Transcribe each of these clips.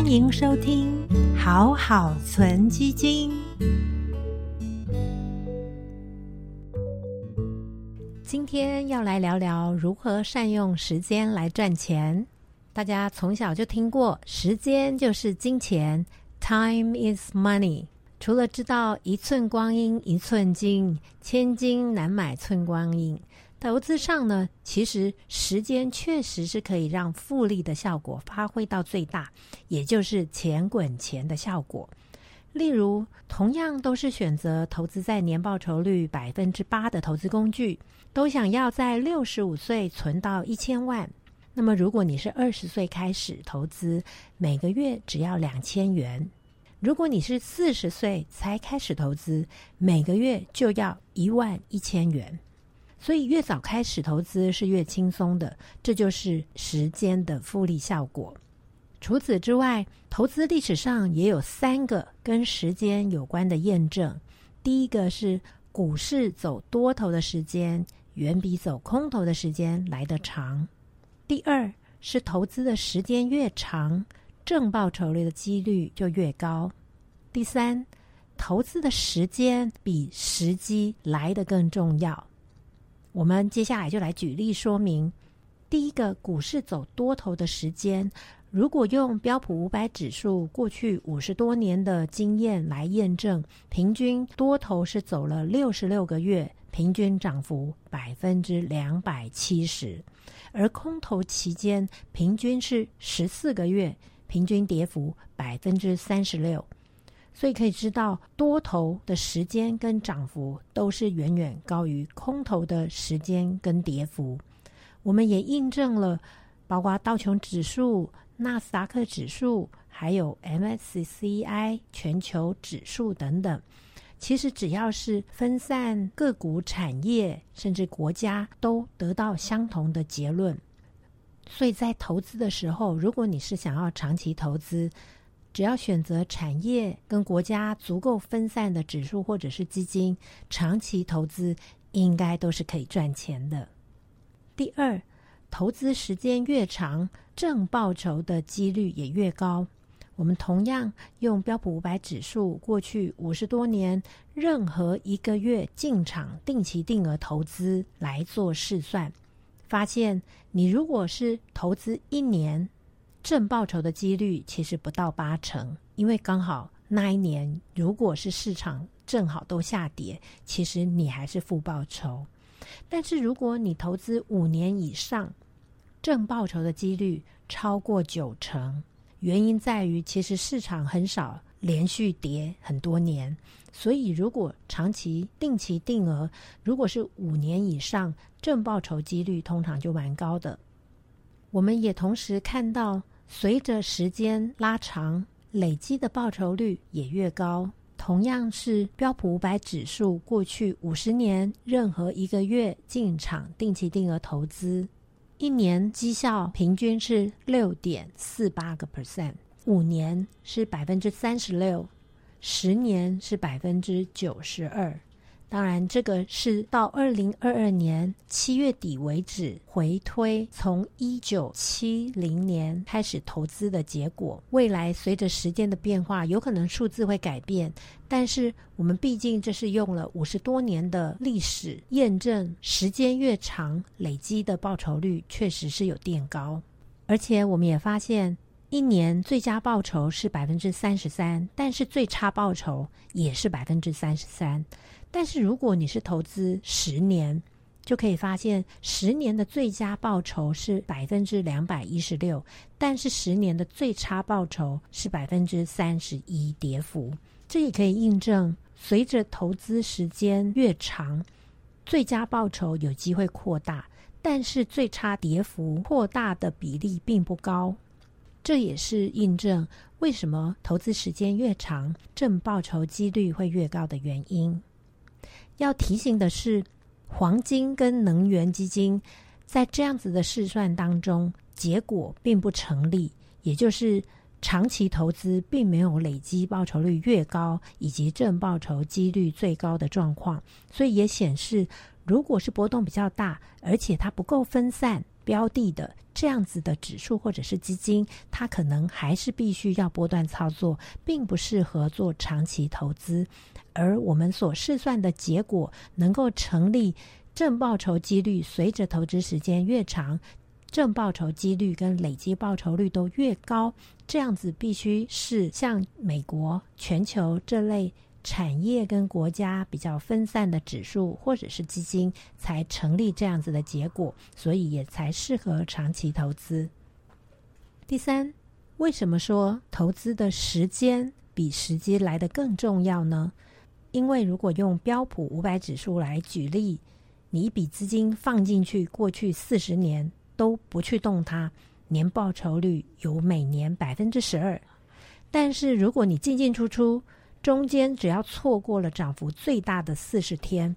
欢迎收听好好存基金。今天要来聊聊如何善用时间来赚钱。大家从小就听过“时间就是金钱 ”，“Time is money”。除了知道“一寸光阴一寸金，千金难买寸光阴”。投资上呢，其实时间确实是可以让复利的效果发挥到最大，也就是钱滚钱的效果。例如，同样都是选择投资在年报酬率百分之八的投资工具，都想要在六十五岁存到一千万。那么，如果你是二十岁开始投资，每个月只要两千元；如果你是四十岁才开始投资，每个月就要一万一千元。所以越早开始投资是越轻松的，这就是时间的复利效果。除此之外，投资历史上也有三个跟时间有关的验证。第一个是股市走多头的时间远比走空头的时间来得长；第二是投资的时间越长，正报酬率的几率就越高；第三，投资的时间比时机来得更重要。我们接下来就来举例说明。第一个，股市走多头的时间，如果用标普五百指数过去五十多年的经验来验证，平均多头是走了六十六个月，平均涨幅百分之两百七十；而空头期间平均是十四个月，平均跌幅百分之三十六。所以可以知道，多头的时间跟涨幅都是远远高于空头的时间跟跌幅。我们也印证了，包括道琼指数、纳斯达克指数，还有 MSCI 全球指数等等，其实只要是分散个股、产业，甚至国家，都得到相同的结论。所以在投资的时候，如果你是想要长期投资，只要选择产业跟国家足够分散的指数或者是基金，长期投资应该都是可以赚钱的。第二，投资时间越长，正报酬的几率也越高。我们同样用标普五百指数过去五十多年，任何一个月进场定期定额投资来做试算，发现你如果是投资一年。正报酬的几率其实不到八成，因为刚好那一年如果是市场正好都下跌，其实你还是负报酬。但是如果你投资五年以上，正报酬的几率超过九成。原因在于其实市场很少连续跌很多年，所以如果长期定期定额，如果是五年以上，正报酬几率通常就蛮高的。我们也同时看到。随着时间拉长，累积的报酬率也越高。同样是标普五百指数，过去五十年，任何一个月进场定期定额投资，一年绩效平均是六点四八个 percent，五年是百分之三十六，十年是百分之九十二。当然，这个是到二零二二年七月底为止回推，从一九七零年开始投资的结果。未来随着时间的变化，有可能数字会改变，但是我们毕竟这是用了五十多年的历史验证，时间越长，累积的报酬率确实是有垫高。而且我们也发现，一年最佳报酬是百分之三十三，但是最差报酬也是百分之三十三。但是如果你是投资十年，就可以发现十年的最佳报酬是百分之两百一十六，但是十年的最差报酬是百分之三十一，跌幅。这也可以印证，随着投资时间越长，最佳报酬有机会扩大，但是最差跌幅扩大的比例并不高。这也是印证为什么投资时间越长，正报酬几率会越高的原因。要提醒的是，黄金跟能源基金在这样子的试算当中，结果并不成立，也就是长期投资并没有累积报酬率越高，以及正报酬几率最高的状况。所以也显示，如果是波动比较大，而且它不够分散，标的的这样子的指数或者是基金，它可能还是必须要波段操作，并不适合做长期投资。而我们所试算的结果能够成立正报酬几率，随着投资时间越长，正报酬几率跟累积报酬率都越高。这样子必须是像美国、全球这类。产业跟国家比较分散的指数或者是基金才成立这样子的结果，所以也才适合长期投资。第三，为什么说投资的时间比时机来的更重要呢？因为如果用标普五百指数来举例，你一笔资金放进去，过去四十年都不去动它，年报酬率有每年百分之十二。但是如果你进进出出，中间只要错过了涨幅最大的四十天，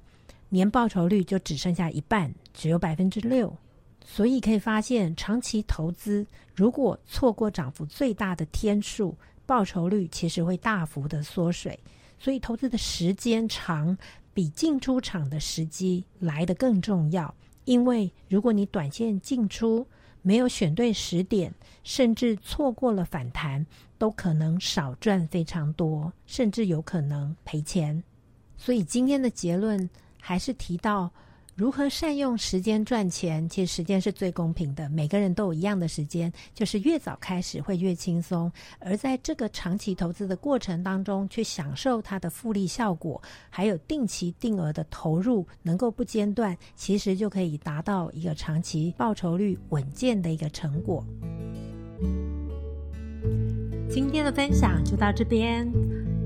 年报酬率就只剩下一半，只有百分之六。所以可以发现，长期投资如果错过涨幅最大的天数，报酬率其实会大幅的缩水。所以投资的时间长，比进出场的时机来得更重要。因为如果你短线进出，没有选对时点，甚至错过了反弹，都可能少赚非常多，甚至有可能赔钱。所以今天的结论还是提到。如何善用时间赚钱？其实时间是最公平的，每个人都有一样的时间，就是越早开始会越轻松。而在这个长期投资的过程当中，去享受它的复利效果，还有定期定额的投入能够不间断，其实就可以达到一个长期报酬率稳健的一个成果。今天的分享就到这边。